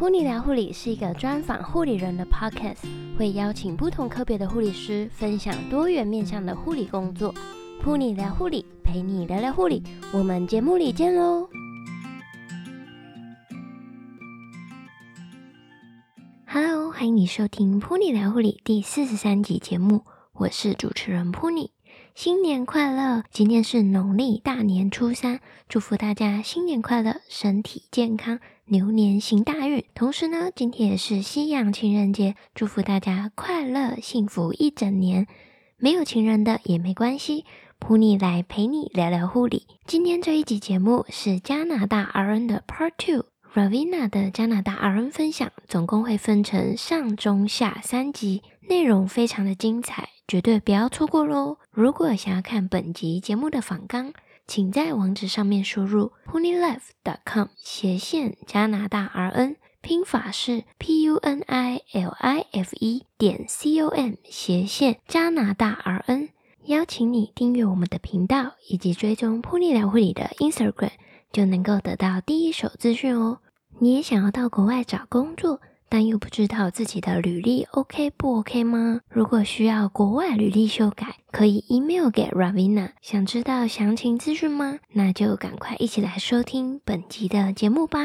噗妮聊护理是一个专访护理人的 podcast，会邀请不同科别的护理师分享多元面向的护理工作。噗妮聊护理，陪你聊聊护理，我们节目里见喽！Hello，欢迎你收听噗妮聊护理第四十三集节目，我是主持人噗妮。新年快乐！今天是农历大年初三，祝福大家新年快乐，身体健康，牛年行大运。同时呢，今天也是西洋情人节，祝福大家快乐幸福一整年。没有情人的也没关系，普尼来陪你聊聊护理。今天这一集节目是加拿大 RN 的 Part Two，Ravina 的加拿大 RN 分享，总共会分成上中下三集，内容非常的精彩。绝对不要错过喽！如果想要看本集节目的访纲，请在网址上面输入 punilife.com 斜线加拿大 RN，拼法是 P U N I L I F E 点 C O M 斜线加拿大 RN。邀请你订阅我们的频道，以及追踪 pony 聊护理的 Instagram，就能够得到第一手资讯哦。你也想要到国外找工作？但又不知道自己的履历 OK 不 OK 吗？如果需要国外履历修改，可以 email 给 Ravina。想知道详情资讯吗？那就赶快一起来收听本集的节目吧。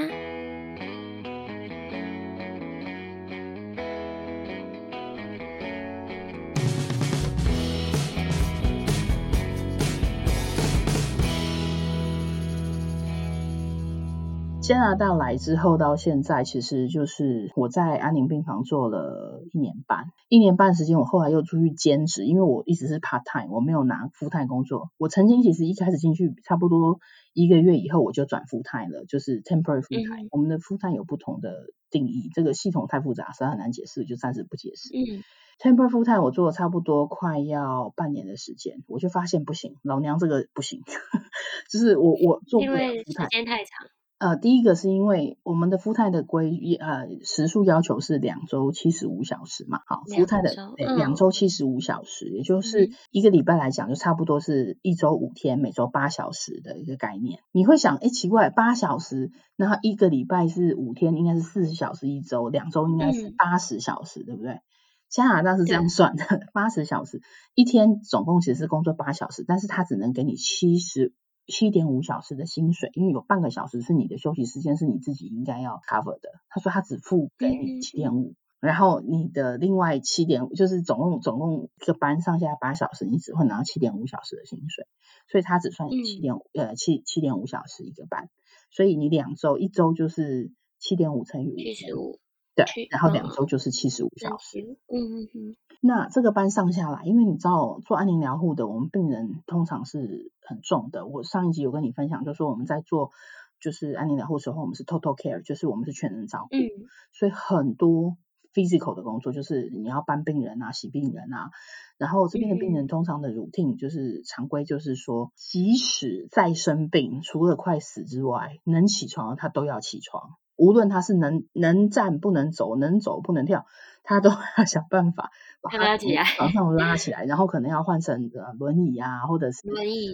加拿大来之后到现在，其实就是我在安宁病房做了一年半，一年半时间，我后来又出去兼职，因为我一直是 part time，我没有拿 full time 工作。我曾经其实一开始进去差不多一个月以后，我就转 full time 了，就是 temporary full time。嗯。我们的 full time 有不同的定义，这个系统太复杂，实在很难解释，就暂时不解释。嗯。temporary full time 我做了差不多快要半年的时间，我就发现不行，老娘这个不行，就是我我做不了 full time，因为时间太长。呃，第一个是因为我们的 full time 的规呃时数要求是两周七十五小时嘛，好，full time 的两周七十五小时，也就是一个礼拜来讲就差不多是一周五天，每周八小时的一个概念。你会想，哎，奇怪，八小时，那一个礼拜是五天，应该是四十小时一周，两周应该是八十小时，嗯，对不对？加拿大是这样算的，八十小时一天总共其实是工作八小时，但是他只能给你七十。七点五小时的薪水，因为有半个小时是你的休息时间，是你自己应该要 cover 的。他说他只付给你七点五，然后你的另外七点五就是总共总共一个班上下八小时，你只会拿到七点五小时的薪水，所以他只算七点五、嗯、呃七七点五小时一个班，所以你两周一周就是七点五乘以五七十五，对，然后两周就是七十五小时，嗯嗯嗯。那这个班上下来，因为你知道做安宁疗护的，我们病人通常是很重的。我上一集有跟你分享，就是说我们在做就是安宁疗护的时候，我们是 total care，就是我们是全人照顾，嗯，所以很多 physical 的工作，就是你要搬病人啊、洗病人啊。然后这边的病人通常的 routine 就是常规，就是说即使再生病，除了快死之外，能起床他都要起床。无论他是能能站不能走，能走不能跳，他都 要想办法把他从床上拉起来，然后可能要换成轮椅啊，或者是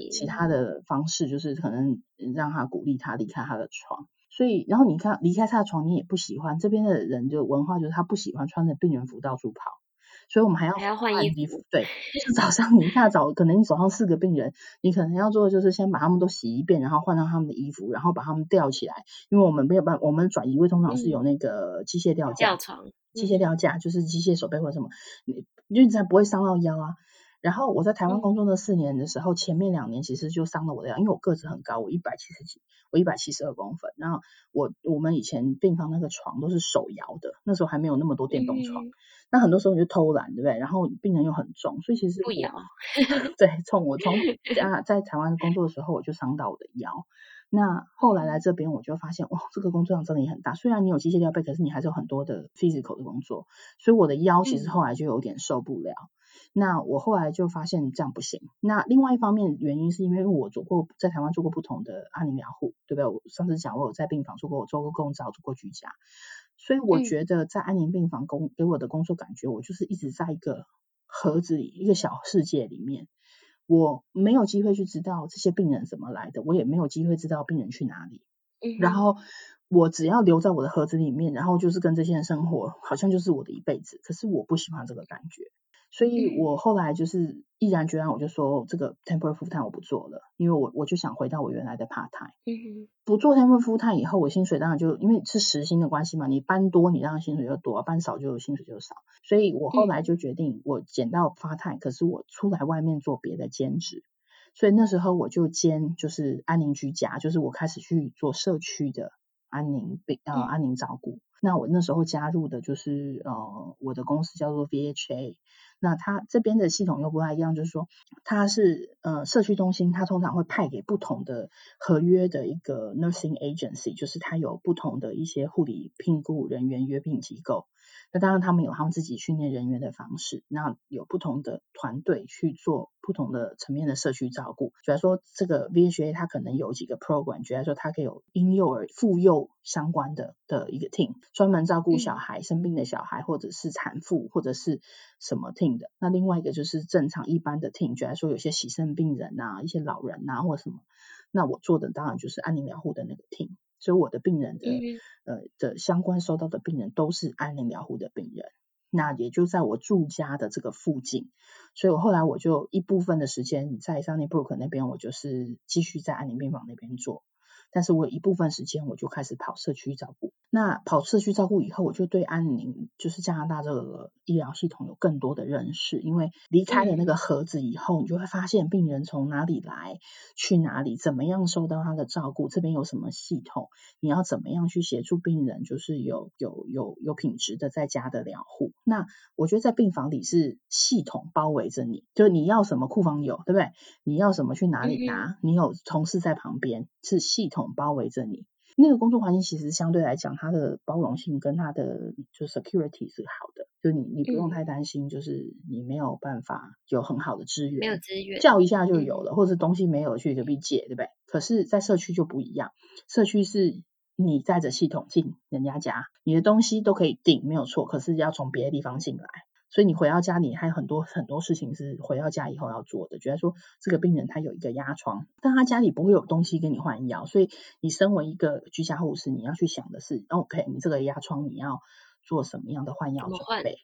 其他的方式，就是可能让他鼓励他离开他的床。所以，然后你看离开他的床，你也不喜欢。这边的人就文化就是他不喜欢穿着病人服到处跑。所以我们还要还要换衣服，对，就早上你一大早，可能你手上四个病人，你可能要做的就是先把他们都洗一遍，然后换上他们的衣服，然后把他们吊起来，因为我们没有办法，我们转移位通常是有那个机械吊架，吊床，机械吊架就是机械手背或者什么，你因为这样不会伤到腰啊。然后我在台湾工作那四年的时候，前面两年其实就伤了我的腰，因为我个子很高，我一百七十几，我一百七十二公分。然后我我们以前病房那个床都是手摇的，那时候还没有那么多电动床。那很多时候你就偷懒，对不对？然后病人又很重，所以其实不摇。对，从我从家 在台湾工作的时候，我就伤到我的腰。那后来来这边，我就发现，哇，这个工作量真的也很大。虽然你有机械吊背，可是你还是有很多的 physical 的工作，所以我的腰其实后来就有点受不了。嗯那我后来就发现这样不行。那另外一方面原因是因为我做过在台湾做过不同的安宁疗护，对不对？我上次讲我有在病房做过，我做过共照，做过居家，所以我觉得在安宁病房工给我的工作感觉，我就是一直在一个盒子里，一个小世界里面，我没有机会去知道这些病人怎么来的，我也没有机会知道病人去哪里。嗯然后我只要留在我的盒子里面，然后就是跟这些人生活，好像就是我的一辈子。可是我不喜欢这个感觉。所以我后来就是毅然决然，我就说这个 temporary full time 我不做了，因为我我就想回到我原来的 part time。嗯。不做 temporary full time 以后，我薪水当然就因为是时薪的关系嘛，你搬多你当然薪水就多，搬少就薪水就少。所以我后来就决定，我减到 part time，可是我出来外面做别的兼职。所以那时候我就兼就是安宁居家，就是我开始去做社区的安宁被呃安宁照顾。那我那时候加入的就是呃我的公司叫做 VHA。那它这边的系统又不太一样，就是说它是呃社区中心，它通常会派给不同的合约的一个 nursing agency，就是它有不同的一些护理聘雇人员约聘机构。那当然他们有他们自己训练人员的方式，那有不同的团队去做不同的层面的社区照顾。比如说这个 VHA 它可能有几个 program，比如说它可以有婴幼儿妇幼相关的的一个 team，专门照顾小孩生病的小孩，或者是产妇，或者是什么 team 的。那另外一个就是正常一般的 team，觉得说有些洗肾病人啊，一些老人啊或什么，那我做的当然就是安宁疗护的那个 team，所以我的病人的、嗯、呃的相关收到的病人都是安宁疗护的病人，那也就在我住家的这个附近，所以我后来我就一部分的时间在 Sunnybrook 那边，我就是继续在安宁病房那边做。但是我有一部分时间我就开始跑社区照顾，那跑社区照顾以后，我就对安宁就是加拿大这个医疗系统有更多的认识，因为离开了那个盒子以后，你就会发现病人从哪里来，去哪里，怎么样受到他的照顾，这边有什么系统，你要怎么样去协助病人，就是有有有有品质的在家的疗护。那我觉得在病房里是系统包围着你，就是你要什么库房有，对不对？你要什么去哪里拿，你有同事在旁边，是系统。包围着你，那个工作环境其实相对来讲，它的包容性跟它的就 security 是好的，就你你不用太担心，就是你没有办法有很好的资源，没有资源叫一下就有了，或者东西没有去隔壁借，对不对？可是，在社区就不一样，社区是你带着系统进人家家，你的东西都可以订，没有错，可是要从别的地方进来。所以你回到家里还有很多很多事情是回到家以后要做的。觉得说这个病人他有一个压疮，但他家里不会有东西给你换药，所以你身为一个居家护士，你要去想的是，OK，你这个压疮你要做什么样的换药准备？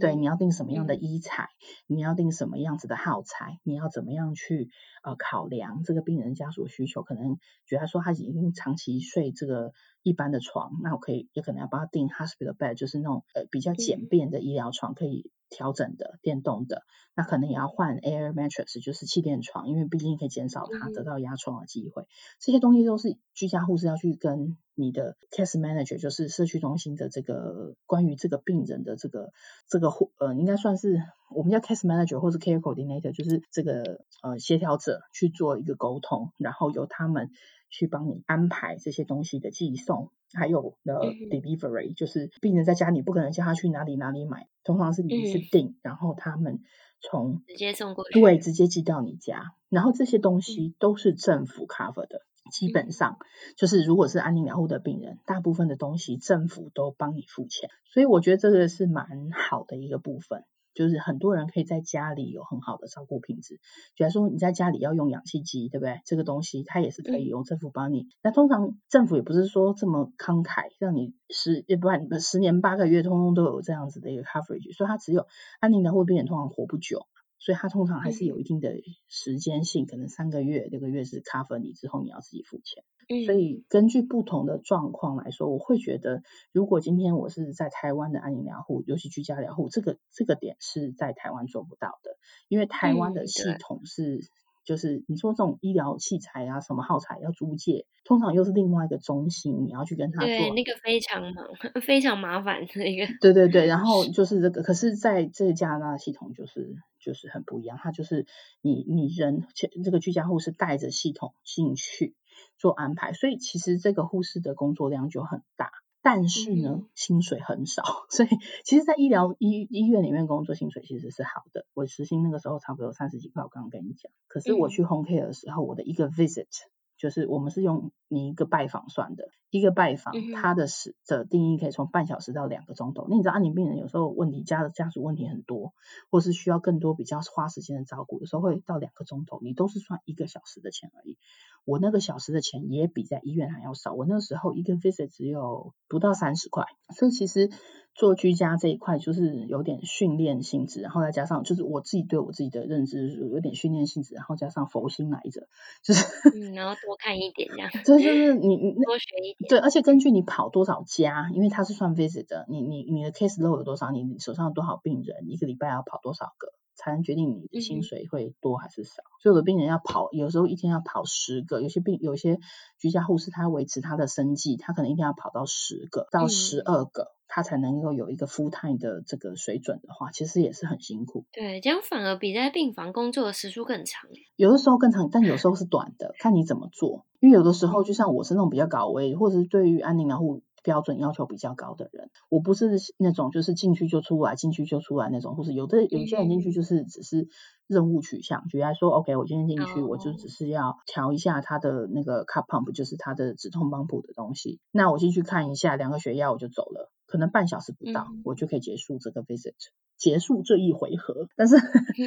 对，你要定什么样的医材，你要定什么样子的耗材，你要怎么样去呃考量这个病人家属需求？可能觉得说他已经长期睡这个。一般的床，那我可以也可能要帮他订 hospital bed，就是那种呃比较简便的医疗床，可以调整的电动的。那可能也要换 air mattress，就是气垫床，因为毕竟可以减少他得到压疮的机会。这些东西都是居家护士要去跟你的 case manager，就是社区中心的这个关于这个病人的这个这个护呃应该算是我们叫 case manager 或是 care coordinator，就是这个呃协调者去做一个沟通，然后由他们。去帮你安排这些东西的寄送，还有的 delivery，就是病人在家，你不可能叫他去哪里哪里买，通常是你去订，嗯、然后他们从直接送过去，对，直接寄到你家，然后这些东西都是政府 cover 的，嗯、基本上就是如果是安宁疗护的病人，大部分的东西政府都帮你付钱，所以我觉得这个是蛮好的一个部分。就是很多人可以在家里有很好的照顾品质，比如说你在家里要用氧气机，对不对？这个东西它也是可以由政府帮你。那通常政府也不是说这么慷慨，让你十也不然十年八个月通通都有这样子的一个 coverage，所以它只有安宁的护病人通常活不久，所以它通常还是有一定的时间性，可能三个月六个月是 cover 你之后你要自己付钱。所以根据不同的状况来说，我会觉得，如果今天我是在台湾的安宁疗护，尤其居家疗护，这个这个点是在台湾做不到的，因为台湾的系统是，嗯、就是你说这种医疗器材啊，什么耗材要租借，通常又是另外一个中心，你要去跟他做，对，那个非常忙非常麻烦的一个，对对对，然后 就是这个，可是在这个加拿大的系统就是就是很不一样，它就是你你人这个居家护士带着系统进去。做安排，所以其实这个护士的工作量就很大，但是呢，嗯、薪水很少。所以其实，在医疗医医院里面工作，薪水其实是好的。我时薪那个时候差不多三十几块，我刚刚跟你讲。可是我去 home care 的时候，我的一个 visit 就是我们是用你一个拜访算的，一个拜访它的时的定义可以从半小时到两个钟头。那你知道安宁病人有时候问题家的家属问题很多，或是需要更多比较花时间的照顾，有时候会到两个钟头，你都是算一个小时的钱而已。我那个小时的钱也比在医院还要少，我那时候一个 visit 只有不到三十块，所以其实。做居家这一块就是有点训练性质，然后再加上就是我自己对我自己的认知有点训练性质，然后加上佛心来着，就是 嗯，然后多看一点这样，这就是 你你多学一点，对，而且根据你跑多少家，因为它是算 visit 的，你你你的 case load 有多少，你手上有多少病人，一个礼拜要跑多少个。才能决定你的薪水会多还是少。嗯、所以有的病人要跑，有时候一天要跑十个。有些病，有些居家护士，他维持他的生计，他可能一天要跑到十个到十二个，他才能够有一个 full time 的这个水准的话，其实也是很辛苦。对，这样反而比在病房工作的时数更长。有的时候更长，但有时候是短的，看你怎么做。因为有的时候，就像我是那种比较高危，或者是对于安宁疗护。标准要求比较高的人，我不是那种就是进去就出来，进去就出来那种，或是有的有些人进去就是只是任务取向，举例来说，OK，我今天进去我就只是要调一下他的那个 cup pump，就是他的止痛帮浦的东西，那我进去看一下，量个血压我就走了，可能半小时不到，我就可以结束这个 visit。结束这一回合，但是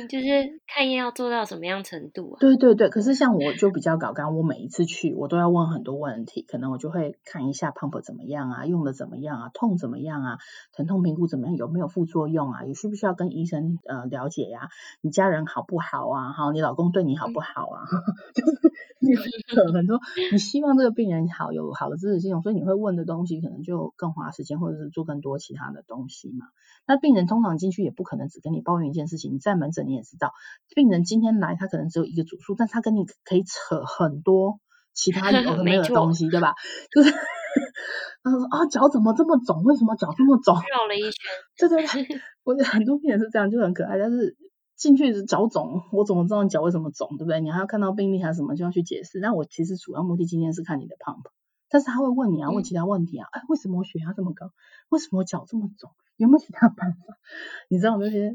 就是看医要做到什么样程度啊？对对对，可是像我就比较搞刚，我每一次去我都要问很多问题，可能我就会看一下 pump 怎么样啊，用的怎么样啊，痛怎么样啊，疼痛评估怎么样，有没有副作用啊，有需不需要跟医生呃了解呀、啊？你家人好不好啊？好，你老公对你好不好啊？就是 很多，你希望这个病人好，有好的支持系统，所以你会问的东西可能就更花时间，或者是做更多其他的东西嘛。那病人通常进去也不可能只跟你抱怨一件事情。你在门诊你也知道，病人今天来他可能只有一个主诉，但他跟你可以扯很多其他有的 没有的东西，对吧？就是他说啊，脚怎么这么肿？为什么脚这么肿？绕了一圈。对对对，我觉得很多病人是这样，就很可爱。但是进去是脚肿，我怎么知道你脚为什么肿？对不对？你还要看到病历还是什么就要去解释。那我其实主要目的今天是看你的 pump，但是他会问你啊，问其他问题啊，哎，为什么我血压这么高？为什么我脚这么肿？有没有其他办法？你知道那些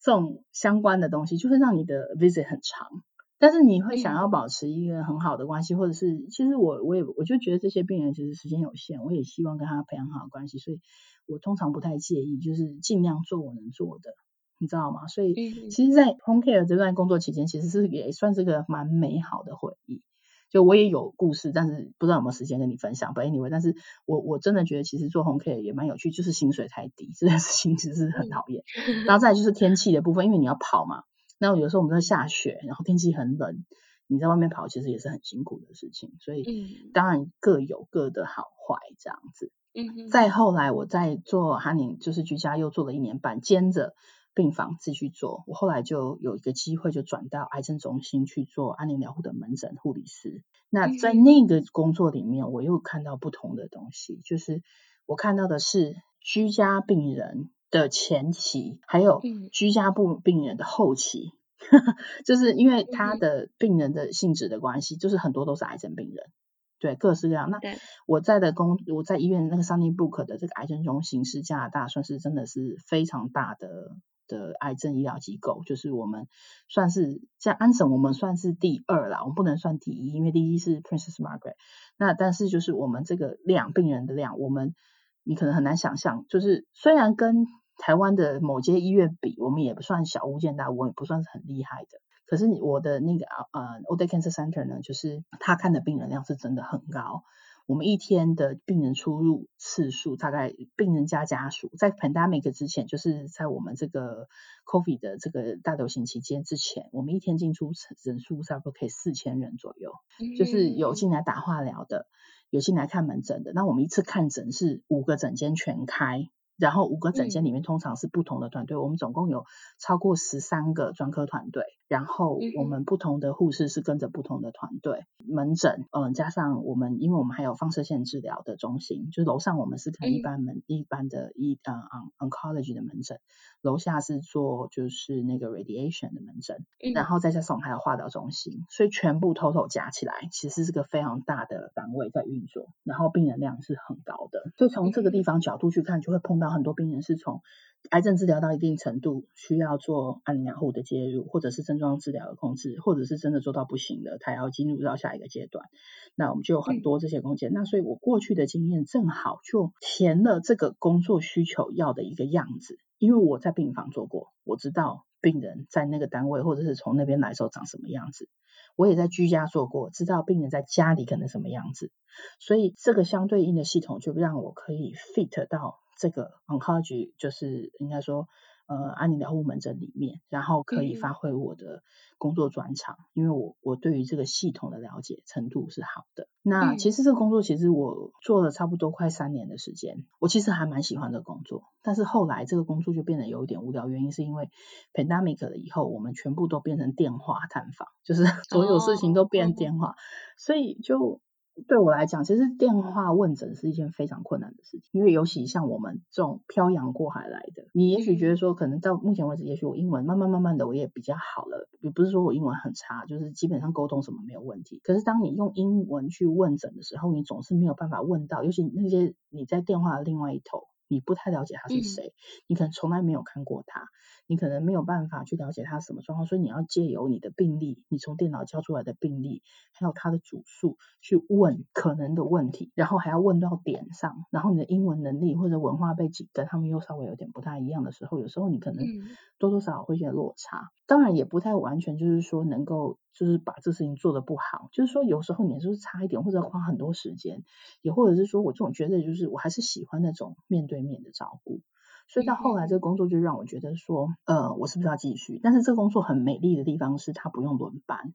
这种相关的东西，就会让你的 visit 很长。但是你会想要保持一个很好的关系，或者是其实我我也我就觉得这些病人其实时间有限，我也希望跟他培养好的关系，所以我通常不太介意，就是尽量做我能做的，你知道吗？所以其实，在 home care 这段工作期间，其实是也算是个蛮美好的回忆。就我也有故事，但是不知道有没有时间跟你分享。But anyway，但是我我真的觉得其实做 home care 也蛮有趣，就是薪水太低，这件事情其实是很讨厌。然后再来就是天气的部分，因为你要跑嘛，那有时候我们在下雪，然后天气很冷，你在外面跑其实也是很辛苦的事情。所以当然各有各的好坏这样子。嗯。再后来我在做哈宁，就是居家又做了一年半，兼着。病房自己去做，我后来就有一个机会，就转到癌症中心去做安宁疗护的门诊护理师。那在那个工作里面，我又看到不同的东西，就是我看到的是居家病人的前期，还有居家部病人的后期，就是因为他的病人的性质的关系，就是很多都是癌症病人，对，各式各样。那我在的工，我在医院那个 Sunnybrook 的这个癌症中心是加拿大，算是真的是非常大的。的癌症医疗机构，就是我们算是在安省，我们算是第二啦，我们不能算第一，因为第一是 Princess Margaret。那但是就是我们这个量病人的量，我们你可能很难想象，就是虽然跟台湾的某些医院比，我们也不算小巫见大巫，我也不算是很厉害的。可是我的那个呃 o d e Cancer Center 呢，就是他看的病人量是真的很高。我们一天的病人出入次数，大概病人加家属，在 pandemic 之前，就是在我们这个 COVID 的这个大流行期间之前，我们一天进出人数差不多可以四千人左右，就是有进来打化疗的，有进来看门诊的。那我们一次看诊是五个诊间全开。然后五个诊间里面通常是不同的团队，嗯、我们总共有超过十三个专科团队，然后我们不同的护士是跟着不同的团队，嗯、门诊，嗯，加上我们，因为我们还有放射线治疗的中心，就是楼上我们是看一般门、嗯、一般的一呃嗯 oncology 的门诊，楼下是做就是那个 radiation 的门诊，嗯、然后再加上我们还有化疗中心，所以全部 total 加起来，其实是个非常大的单位在运作，然后病人量是很高的，所以从这个地方角度去看，就会碰到。很多病人是从癌症治疗到一定程度，需要做安宁养护的介入，或者是症状治疗的控制，或者是真的做到不行了，他要进入到下一个阶段，那我们就有很多这些空间。嗯、那所以我过去的经验正好就填了这个工作需求要的一个样子，因为我在病房做过，我知道病人在那个单位或者是从那边来的时候长什么样子。我也在居家做过，知道病人在家里可能什么样子，所以这个相对应的系统就让我可以 fit 到这个 oncology，就是应该说。呃，安宁疗护门诊里面，然后可以发挥我的工作专长，嗯、因为我我对于这个系统的了解程度是好的。那其实这个工作其实我做了差不多快三年的时间，我其实还蛮喜欢这个工作。但是后来这个工作就变得有一点无聊，原因是因为 pandemic 了以后，我们全部都变成电话探访，就是 所有事情都变电话，哦、所以就。对我来讲，其实电话问诊是一件非常困难的事情，因为尤其像我们这种漂洋过海来的，你也许觉得说，可能到目前为止，也许我英文慢慢慢慢的我也比较好了，也不是说我英文很差，就是基本上沟通什么没有问题。可是当你用英文去问诊的时候，你总是没有办法问到，尤其那些你在电话的另外一头。你不太了解他是谁，嗯、你可能从来没有看过他，你可能没有办法去了解他什么状况，所以你要借由你的病例，你从电脑交出来的病例，还有他的主诉去问可能的问题，然后还要问到点上，然后你的英文能力或者文化背景跟他们又稍微有点不太一样的时候，有时候你可能多多少少会有点落差。当然也不太完全就是说能够就是把这事情做得不好，就是说有时候你就是差一点或者花很多时间，也或者是说我总觉得就是我还是喜欢那种面对面的照顾，所以到后来这个工作就让我觉得说，呃，我是不是要继续？但是这个工作很美丽的地方是它不用轮班。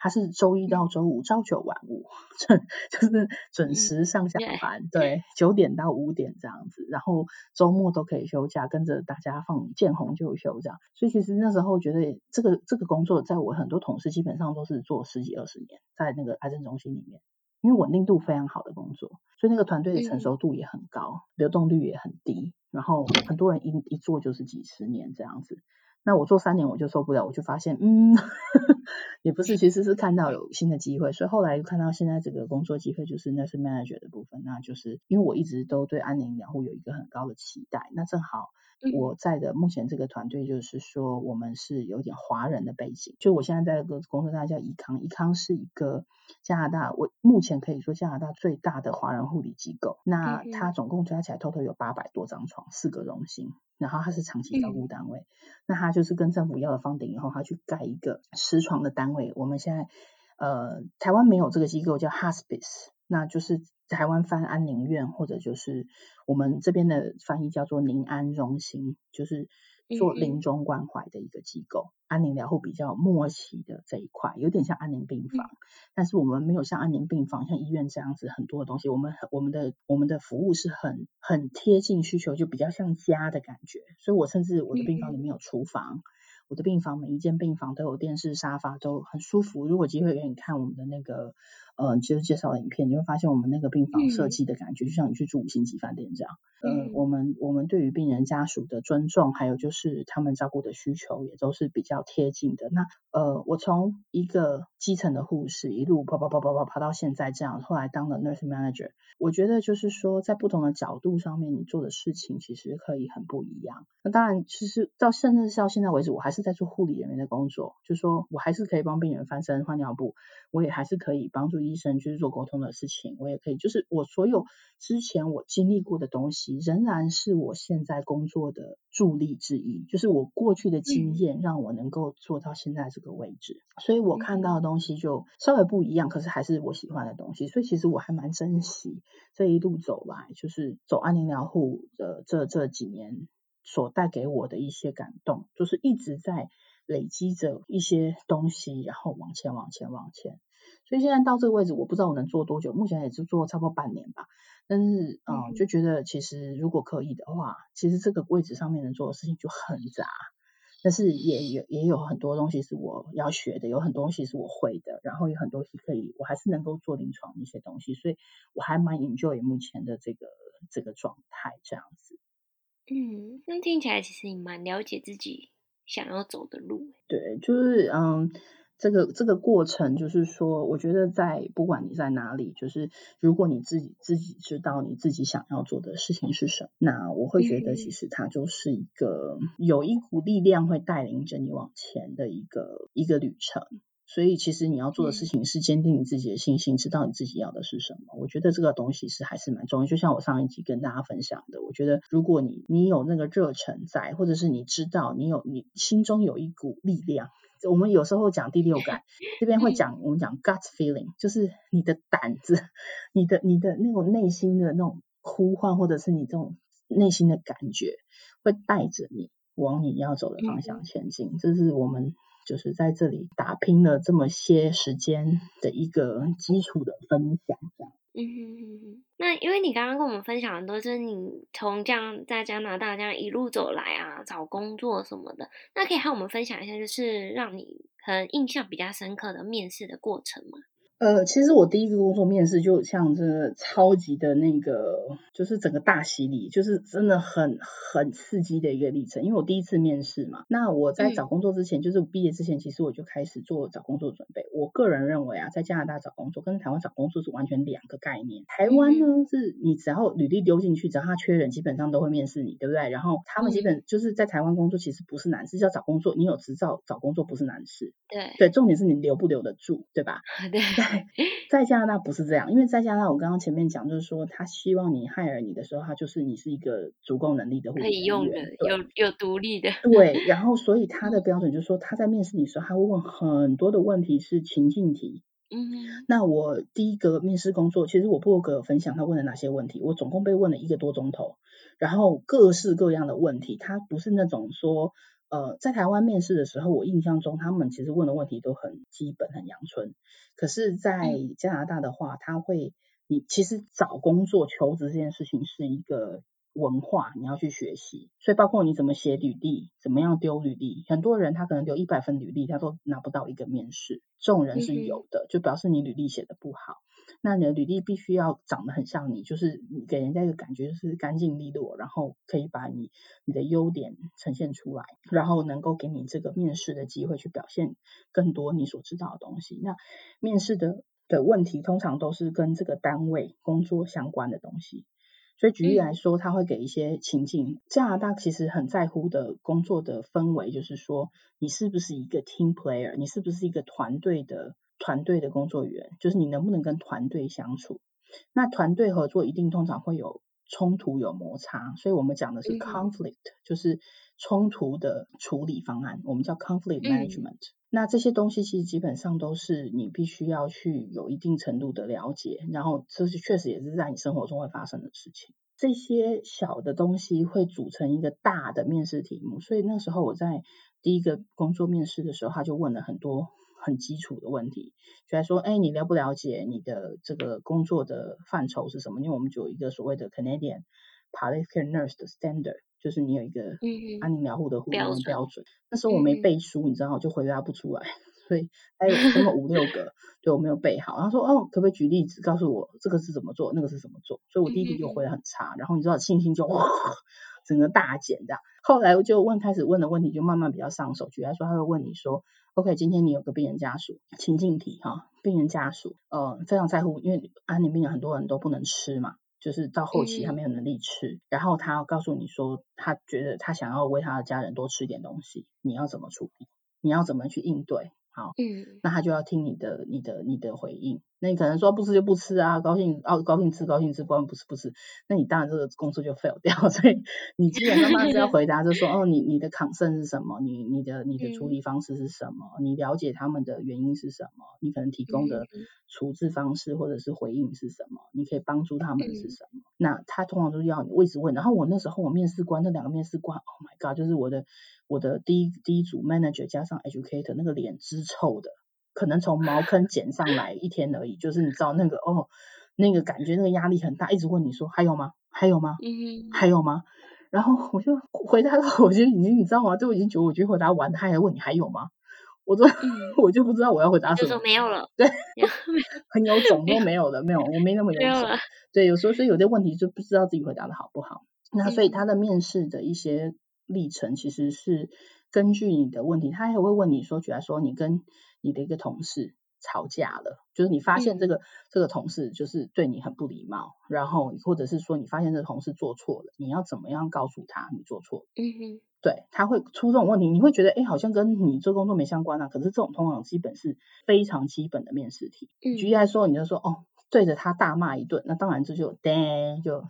它是周一到周五朝九晚五，就是准时上下班，嗯、对，九点到五点这样子，然后周末都可以休假，跟着大家放见红就休这样。所以其实那时候觉得这个这个工作，在我很多同事基本上都是做十几二十年，在那个癌症中心里面，因为稳定度非常好的工作，所以那个团队的成熟度也很高，嗯、流动率也很低，然后很多人一一做就是几十年这样子。那我做三年我就受不了，我就发现，嗯，也不是，其实是看到有新的机会，所以后来又看到现在这个工作机会就是 nurse manager 的部分，那就是因为我一直都对安宁疗护有一个很高的期待，那正好我在的目前这个团队就是说我们是有点华人的背景，就我现在在个工作大家叫宜康，怡康是一个加拿大，我目前可以说加拿大最大的华人护理机构，那它总共加起来 total 有八百多张床，四个中心。然后它是长期照顾单位，嗯、那他就是跟政府要了 funding 以后，他去盖一个十床的单位。我们现在呃台湾没有这个机构叫 hospice，那就是台湾翻安宁院或者就是我们这边的翻译叫做宁安中心，就是。做临终关怀的一个机构，嗯、安宁疗护比较末期的这一块，有点像安宁病房，嗯、但是我们没有像安宁病房、像医院这样子很多的东西。我们我们的我们的服务是很很贴近需求，就比较像家的感觉。所以我甚至我的病房里面有厨房，嗯、我的病房每一间病房都有电视、沙发，都很舒服。如果机会给你看我们的那个。嗯，就是介绍的影片，你会发现我们那个病房设计的感觉，就像你去住五星级饭店这样。嗯，我们我们对于病人家属的尊重，还有就是他们照顾的需求，也都是比较贴近的。那呃，我从一个基层的护士一路跑跑跑跑跑跑到现在这样，后来当了 nurse manager，我觉得就是说，在不同的角度上面，你做的事情其实可以很不一样。那当然，其实到甚至是到现在为止，我还是在做护理人员的工作，就说我还是可以帮病人翻身换尿布，我也还是可以帮助医生去做沟通的事情，我也可以，就是我所有之前我经历过的东西，仍然是我现在工作的助力之一。就是我过去的经验让我能够做到现在这个位置，嗯、所以我看到的东西就稍微不一样，可是还是我喜欢的东西。所以其实我还蛮珍惜这一路走来，就是走安宁疗护的这这几年所带给我的一些感动，就是一直在累积着一些东西，然后往前往前往前。所以现在到这个位置，我不知道我能做多久，目前也就做差不多半年吧。但是，嗯，嗯就觉得其实如果可以的话，其实这个位置上面能做的事情就很杂。但是也有也有很多东西是我要学的，有很多东西是我会的，然后有很多东西可以，我还是能够做临床一些东西，所以我还蛮 enjoy 目前的这个这个状态这样子。嗯，那听起来其实你蛮了解自己想要走的路。对，就是嗯。这个这个过程就是说，我觉得在不管你在哪里，就是如果你自己自己知道你自己想要做的事情是什么，那我会觉得其实它就是一个有一股力量会带领着你往前的一个一个旅程。所以其实你要做的事情是坚定你自己的信心，知道你自己要的是什么。我觉得这个东西是还是蛮重要。就像我上一集跟大家分享的，我觉得如果你你有那个热忱在，或者是你知道你有你心中有一股力量。我们有时候讲第六感，这边会讲我们讲 gut feeling，就是你的胆子，你的你的那种内心的那种呼唤，或者是你这种内心的感觉，会带着你往你要走的方向前进。这是我们就是在这里打拼了这么些时间的一个基础的分享，嗯哼哼哼，那因为你刚刚跟我们分享很多，就是你从这样在加拿大这样一路走来啊，找工作什么的，那可以和我们分享一下，就是让你很印象比较深刻的面试的过程吗？呃，其实我第一个工作面试就像这超级的那个，就是整个大洗礼，就是真的很很刺激的一个历程。因为我第一次面试嘛，那我在找工作之前，嗯、就是我毕业之前，其实我就开始做找工作准备。我个人认为啊，在加拿大找工作跟台湾找工作是完全两个概念。台湾呢，嗯、是你只要履历丢进去，只要他缺人，基本上都会面试你，对不对？然后他们基本就是在台湾工作其实不是难事，要找工作，你有执照找工作不是难事。对对，重点是你留不留得住，对吧？对。在加拿大不是这样，因为在加拿大，我刚刚前面讲就是说，他希望你 hire 你的时候，他就是你是一个足够能力的，可以用的，有有独立的。对，然后所以他的标准就是说，他在面试你的时候，他会问很多的问题是情境题。嗯。那我第一个面试工作，其实我部落格有分享他问了哪些问题，我总共被问了一个多钟头，然后各式各样的问题，他不是那种说。呃，在台湾面试的时候，我印象中他们其实问的问题都很基本、很阳春。可是，在加拿大的话，他会，你其实找工作、求职这件事情是一个文化，你要去学习。所以，包括你怎么写履历，怎么样丢履历，很多人他可能丢一百份履历，他都拿不到一个面试。这种人是有的，就表示你履历写的不好。那你的履历必须要长得很像你，就是你给人家一个感觉就是干净利落，然后可以把你你的优点呈现出来，然后能够给你这个面试的机会去表现更多你所知道的东西。那面试的的问题通常都是跟这个单位工作相关的东西，所以举例来说，他会给一些情境。加拿大其实很在乎的工作的氛围，就是说你是不是一个 team player，你是不是一个团队的。团队的工作员，就是你能不能跟团队相处？那团队合作一定通常会有冲突、有摩擦，所以我们讲的是 conflict，嗯，就是冲突的处理方案，我们叫 conflict management。嗯。那这些东西其实基本上都是你必须要去有一定程度的了解，然后这是确实也是在你生活中会发生的事情。这些小的东西会组成一个大的面试题目，所以那时候我在第一个工作面试的时候，他就问了很多。很基础的问题，就来说，哎，你了不了解你的这个工作的范畴是什么？因为我们就有一个所谓的 Canadian Palliative Care Nurse 的 Standard，就是你有一个安宁疗护的护理标准。标准那时候我没背书，你知道，就回答不出来，所以还有那么五六个，对我没有背好。然后说，哦，可不可以举例子告诉我这个是怎么做，那个是怎么做？所以我第一题就回得很差，然后你知道信心就哇，整个大减这样。后来我就问，开始问的问题就慢慢比较上手，举例说，他会问你说。OK，今天你有个病人家属，情境题哈，病人家属呃非常在乎，因为安宁病人很多人都不能吃嘛，就是到后期他没有能力吃，嗯、然后他要告诉你说，他觉得他想要为他的家人多吃一点东西，你要怎么处理？你要怎么去应对？好，嗯，那他就要听你的、你的、你的回应。那你可能说不吃就不吃啊，高兴哦，高兴吃高兴吃，不然不吃不吃。那你当然这个工作就 fail 掉。所以你基本上当然是要回答，就说哦，你你的 concern 是什么？你你的你的处理方式是什么？嗯、你了解他们的原因是什么？你可能提供的处置方式或者是回应是什么？你可以帮助他们是什么？嗯、那他通常都是要你位置问。然后我那时候我面试官那两个面试官，Oh my God，就是我的我的第一第一组 manager 加上 educator，那个脸之臭的。可能从茅坑捡上来一天而已，就是你知道那个哦，那个感觉那个压力很大，一直问你说还有吗？还有吗？嗯，还有吗？然后我就回答到，我就已经你知道吗？就已经觉得我觉得回答完，他还问你还有吗？我都、嗯、我就不知道我要回答什么，就没有了。对，很有种都没有了，没有，我没那么有种。有对，有时候所以有些问题就不知道自己回答的好不好。那所以他的面试的一些历程其实是。根据你的问题，他还会问你说，举例来说，你跟你的一个同事吵架了，就是你发现这个、嗯、这个同事就是对你很不礼貌，然后或者是说你发现这个同事做错了，你要怎么样告诉他你做错了？嗯哼，对，他会出这种问题，你会觉得哎，好像跟你做工作没相关啊。可是这种通常基本是非常基本的面试题。嗯、举例来说，你就说哦。对着他大骂一顿，那当然这就噔 就？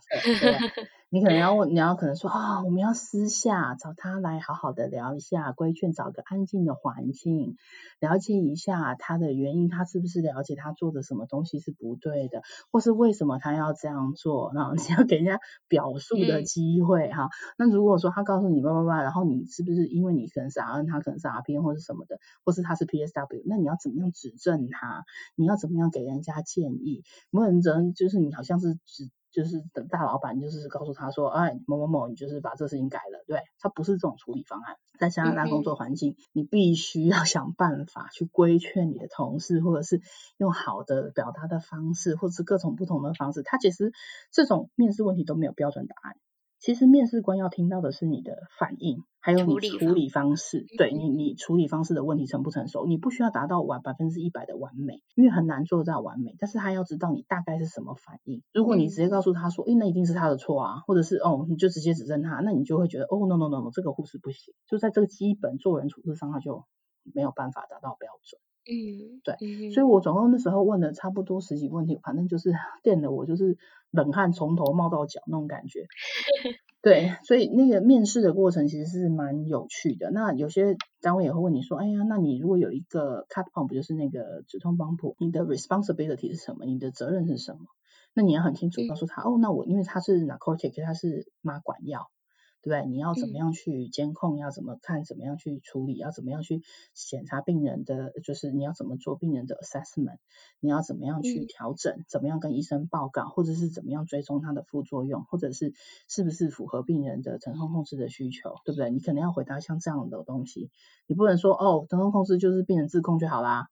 你可能要问，你要可能说啊、哦，我们要私下找他来好好的聊一下，规劝找个安静的环境，了解一下他的原因，他是不是了解他做的什么东西是不对的，或是为什么他要这样做？然后你要给人家表述的机会哈、嗯。那如果说他告诉你叭叭叭，然后你是不是因为你可能是 RN，他可能是 RPN 或是什么的，或是他是 PSW，那你要怎么样指正他？你要怎么样给人家建议？某人则就是你好像是指。就是等大老板，就是告诉他说，哎，某某某，你就是把这事情改了，对，他不是这种处理方案。在加拿大工作环境，你必须要想办法去规劝你的同事，或者是用好的表达的方式，或者是各种不同的方式。他其实这种面试问题都没有标准答案。其实面试官要听到的是你的反应，还有你处理方式，对你你处理方式的问题成不成熟，你不需要达到完百分之一百的完美，因为很难做到完美，但是他要知道你大概是什么反应。如果你直接告诉他说，诶，那一定是他的错啊，或者是哦，你就直接指正他，那你就会觉得哦，no no no no，这个护士不行，就在这个基本做人处事上，他就没有办法达到标准。嗯，对，嗯，所以我总共那时候问了差不多十几个问题，反正就是 电的我就是冷汗从头冒到脚那种感觉。对，所以那个面试的过程其实是蛮有趣的。那有些单位也会问你说，哎呀，那你如果有一个 CAT pump，就是那个止痛帮浦，你的 responsibility 是什么？你的责任是什么？那你要很清楚告诉他，哦，那我因为他是 narcotic，他是麻管药。对？你要怎么样去监控？要怎么看？怎么样去处理？要怎么样去检查病人的？就是你要怎么做病人的 assessment？你要怎么样去调整？怎么样跟医生报告？或者是怎么样追踪它的副作用？或者是是不是符合病人的疼痛控制的需求？对不对？你可能要回答像这样的东西。你不能说哦，疼痛控制就是病人自控就好啦。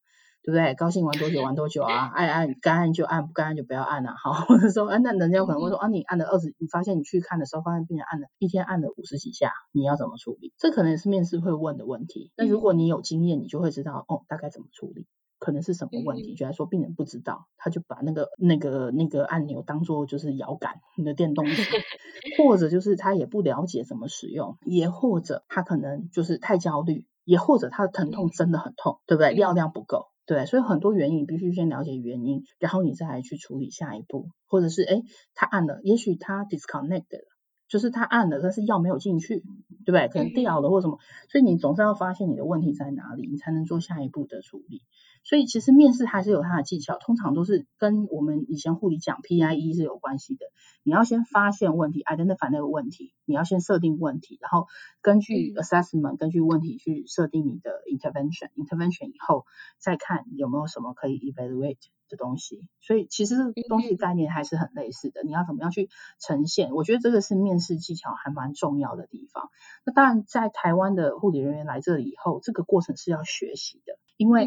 对不对？高兴玩多久玩多久啊？爱按该按就按，不该按就不要按啊。好，或者说，哎，那人家可能会说啊，你按了二十，你发现你去看的时候，发现病人按了一天按了五十几下，你要怎么处理？这可能也是面试会问的问题。那如果你有经验，你就会知道哦，大概怎么处理，可能是什么问题。就来说病人不知道，他就把那个那个那个按钮当做就是摇杆你的电动车，或者就是他也不了解怎么使用，也或者他可能就是太焦虑，也或者他的疼痛真的很痛，对不对？药量不够。对，所以很多原因你必须先了解原因，然后你再来去处理下一步，或者是哎，他按了，也许他 disconnected 了，就是他按了，但是药没有进去，对不对？可能掉了或什么，所以你总是要发现你的问题在哪里，你才能做下一步的处理。所以其实面试还是有它的技巧，通常都是跟我们以前护理讲 PIE 是有关系的。你要先发现问题，identify 那个问题，你要先设定问题，然后根据 assessment，根据问题去设定你的 intervention。intervention 以后再看有没有什么可以 evaluate 的东西。所以其实东西概念还是很类似的。你要怎么样去呈现？我觉得这个是面试技巧还蛮重要的地方。那当然，在台湾的护理人员来这里以后，这个过程是要学习的。因为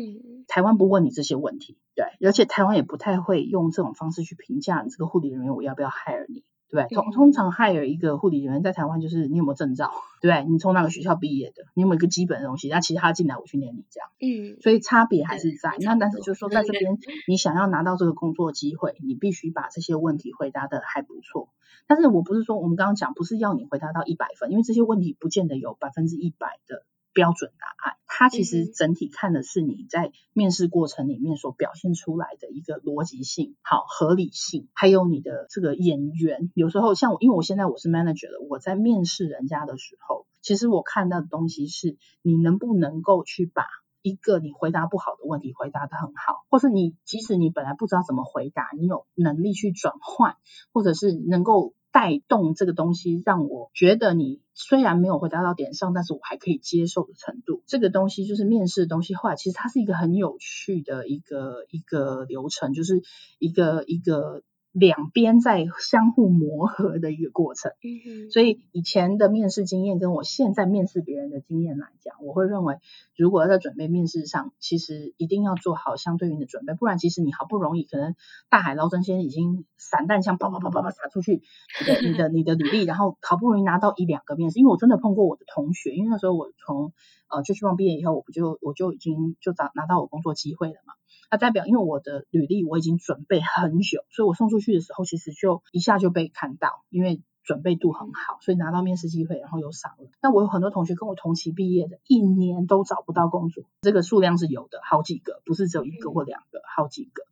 台湾不问你这些问题，对，而且台湾也不太会用这种方式去评价你这个护理人员，我要不要 hire 你，对，通通常 hire 一个护理人员在台湾就是你有没有证照，对，你从哪个学校毕业的，你有没有一个基本的东西，那其他进来我训练你这样，嗯，所以差别还是在。那，但是就是说在这边你想要拿到这个工作机会，你必须把这些问题回答的还不错，但是我不是说我们刚刚讲不是要你回答到一百分，因为这些问题不见得有百分之一百的。标准答案，它其实整体看的是你在面试过程里面所表现出来的一个逻辑性、好合理性，还有你的这个眼缘。有时候像我，因为我现在我是 manager 了，我在面试人家的时候，其实我看到的东西是你能不能够去把一个你回答不好的问题回答的很好，或是你即使你本来不知道怎么回答，你有能力去转换，或者是能够。带动这个东西，让我觉得你虽然没有回答到点上，但是我还可以接受的程度。这个东西就是面试的东西。后来其实它是一个很有趣的一个一个流程，就是一个一个两边在相互磨合的一个过程。嗯。所以以前的面试经验跟我现在面试别人的经验来讲，我会认为，如果要在准备面试上，其实一定要做好相对应的准备，不然其实你好不容易可能大海捞针，先已经散弹枪啪啪啪啪啪撒出去，你的你的你的履历，然后好不容易拿到一两个面试，因为我真的碰过我的同学，因为那时候我从呃就希望毕业以后，我不就我就已经就拿拿到我工作机会了嘛。那代表，因为我的履历我已经准备很久，所以我送出去的时候，其实就一下就被看到，因为准备度很好，所以拿到面试机会，然后又上了。那我有很多同学跟我同期毕业的，一年都找不到工作，这个数量是有的，好几个，不是只有一个或两个，好几个。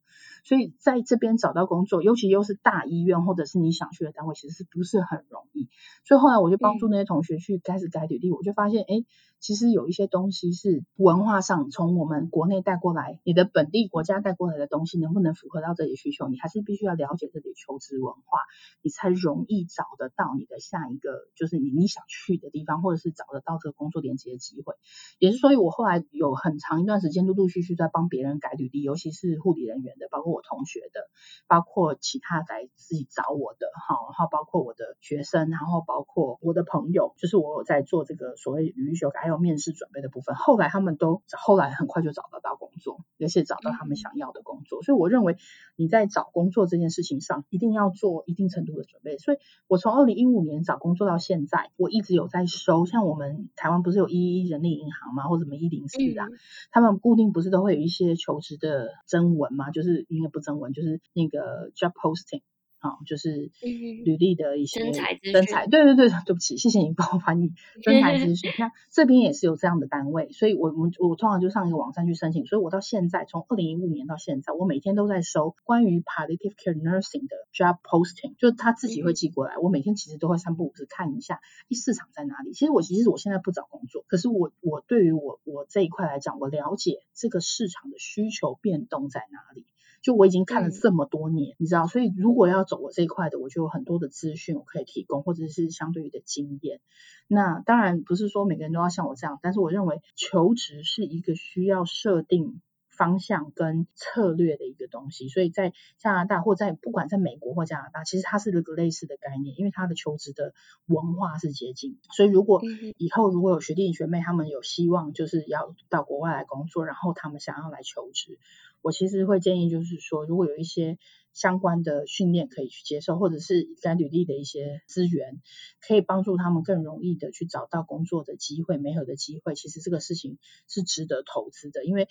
所以在这边找到工作，尤其又是大医院或者是你想去的单位，其实是不是很容易？所以后来我就帮助那些同学去开始改履历，我就发现，哎，其实有一些东西是文化上从我们国内带过来，你的本地国家带过来的东西能不能符合到这里需求？你还是必须要了解这里求职文化，你才容易找得到你的下一个就是你你想去的地方，或者是找得到这个工作连接的机会。也是所以，我后来有很长一段时间陆陆续续在帮别人改履历，尤其是护理人员的，包括我。同学的，包括其他来自己找我的，哈，然后包括我的学生，然后包括我的朋友，就是我有在做这个所谓履历修改还有面试准备的部分。后来他们都后来很快就找得到工作，而且找到他们想要的工作。所以我认为你在找工作这件事情上，一定要做一定程度的准备。所以我从二零一五年找工作到现在，我一直有在收，像我们台湾不是有一一人力银行吗？或者什么一零四啊，他们固定不是都会有一些求职的征文吗？就是应该。不征文就是那个 job posting。好、哦，就是履历的一些征才，征才，对对对，对不起，谢谢你帮我翻译 征才资讯。那这边也是有这样的单位，所以我我我通常就上一个网站去申请。所以我到现在，从二零一五年到现在，我每天都在收关于 palliative care nursing 的 job posting，就他自己会寄过来。嗯、我每天其实都会三不五时看一下，一市场在哪里。其实我其实我现在不找工作，可是我我对于我我这一块来讲，我了解这个市场的需求变动在哪里。就我已经看了这么多年，嗯、你知道，所以如果要走我这一块的，我就有很多的资讯我可以提供，或者是相对于的经验。那当然不是说每个人都要像我这样，但是我认为求职是一个需要设定方向跟策略的一个东西。所以在加拿大或在不管在美国或加拿大，其实它是一个类似的概念，因为它的求职的文化是接近。所以如果以后如果有学弟学妹他们有希望就是要到国外来工作，然后他们想要来求职。我其实会建议，就是说，如果有一些相关的训练可以去接受，或者是改履历的一些资源，可以帮助他们更容易的去找到工作的机会、没有的机会。其实这个事情是值得投资的，因为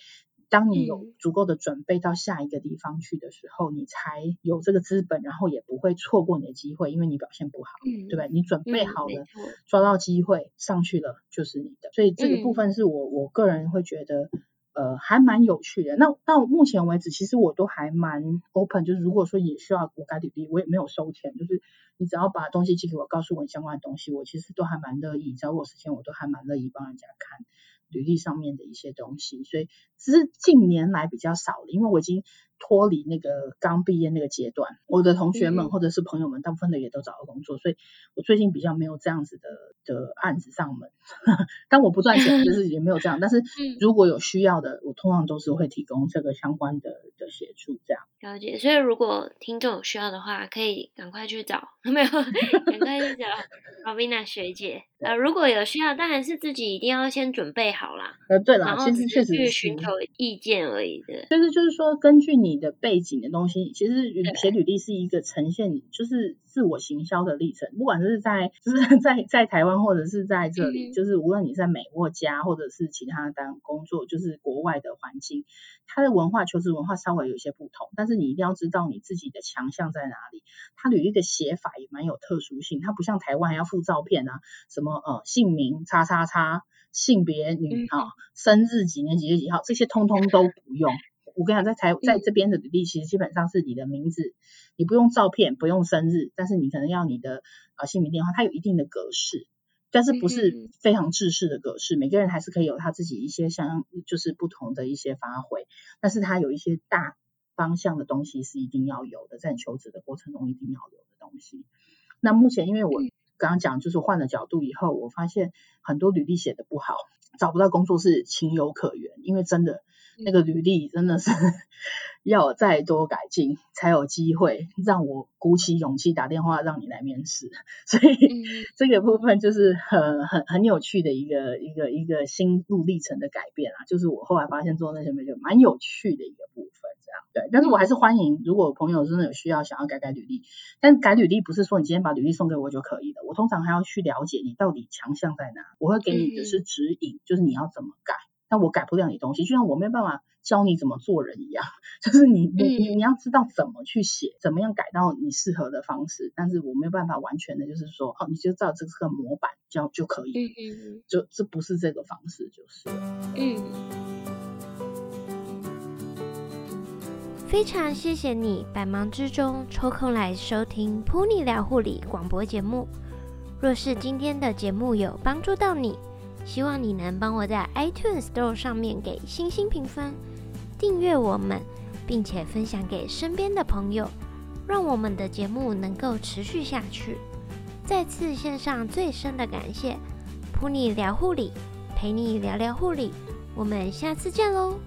当你有足够的准备到下一个地方去的时候，嗯、你才有这个资本，然后也不会错过你的机会，因为你表现不好，嗯、对吧？你准备好了，嗯、抓到机会上去了就是你的。所以这个部分是我我个人会觉得。呃，还蛮有趣的。那到目前为止，其实我都还蛮 open，就是如果说也需要我改履历，我也没有收钱，就是你只要把东西寄给我，告诉我相关的东西，我其实都还蛮乐意。只要我时间，我都还蛮乐意帮人家看履历上面的一些东西。所以只是近年来比较少了，因为我已经。脱离那个刚毕业那个阶段，我的同学们或者是朋友们，大部分的也都找到工作，所以我最近比较没有这样子的的案子上门。但我不赚钱，就是也没有这样。但是 如果有需要的，我通常都是会提供这个相关的的协助，这样。了解。所以如果听众有需要的话，可以赶快去找，没有，赶快去找 Ravina 学姐。呃，如果有需要，当然是自己一定要先准备好啦。呃，对了，其实确实去寻求意见而已的。但是就是说，根据你。你的背景的东西，其实写履历是一个呈现，就是自我行销的历程。不管是在，就是 在在台湾，或者是在这里，就是无论你在美或加，或者是其他单工作，就是国外的环境，它的文化、求职文化稍微有一些不同。但是你一定要知道你自己的强项在哪里。它履历的写法也蛮有特殊性，它不像台湾还要附照片啊，什么呃姓名叉叉叉，性别女啊，生日几年几月几号，这些通通都不用。我跟你讲，在台在这边的履历，其实基本上是你的名字，你不用照片，不用生日，但是你可能要你的啊姓名电话，它有一定的格式，但是不是非常制式的格式，每个人还是可以有他自己一些相就是不同的一些发挥，但是它有一些大方向的东西是一定要有的，在你求职的过程中一定要有的东西。那目前因为我刚刚讲就是换了角度以后，我发现很多履历写的不好，找不到工作是情有可原，因为真的。那个履历真的是要再多改进，才有机会让我鼓起勇气打电话让你来面试。所以、嗯、这个部分就是很很很有趣的一个一个一个心路历程的改变啊，就是我后来发现做那些没就蛮有趣的一个部分。这样对，但是我还是欢迎，如果朋友真的有需要想要改改履历，但改履历不是说你今天把履历送给我就可以了，我通常还要去了解你到底强项在哪，我会给你的是指引，嗯、就是你要怎么改。但我改不了你东西，就像我没办法教你怎么做人一样，就是你你你你要知道怎么去写，怎么样改到你适合的方式。但是我没有办法完全的，就是说哦，你就照这个模板教就可以，嗯嗯，就这不是这个方式，就是嗯。非常谢谢你百忙之中抽空来收听 Pony 聊护理广播节目。若是今天的节目有帮助到你，希望你能帮我在 iTunes Store 上面给星星评分，订阅我们，并且分享给身边的朋友，让我们的节目能够持续下去。再次献上最深的感谢，陪你聊护理，陪你聊聊护理，我们下次见喽。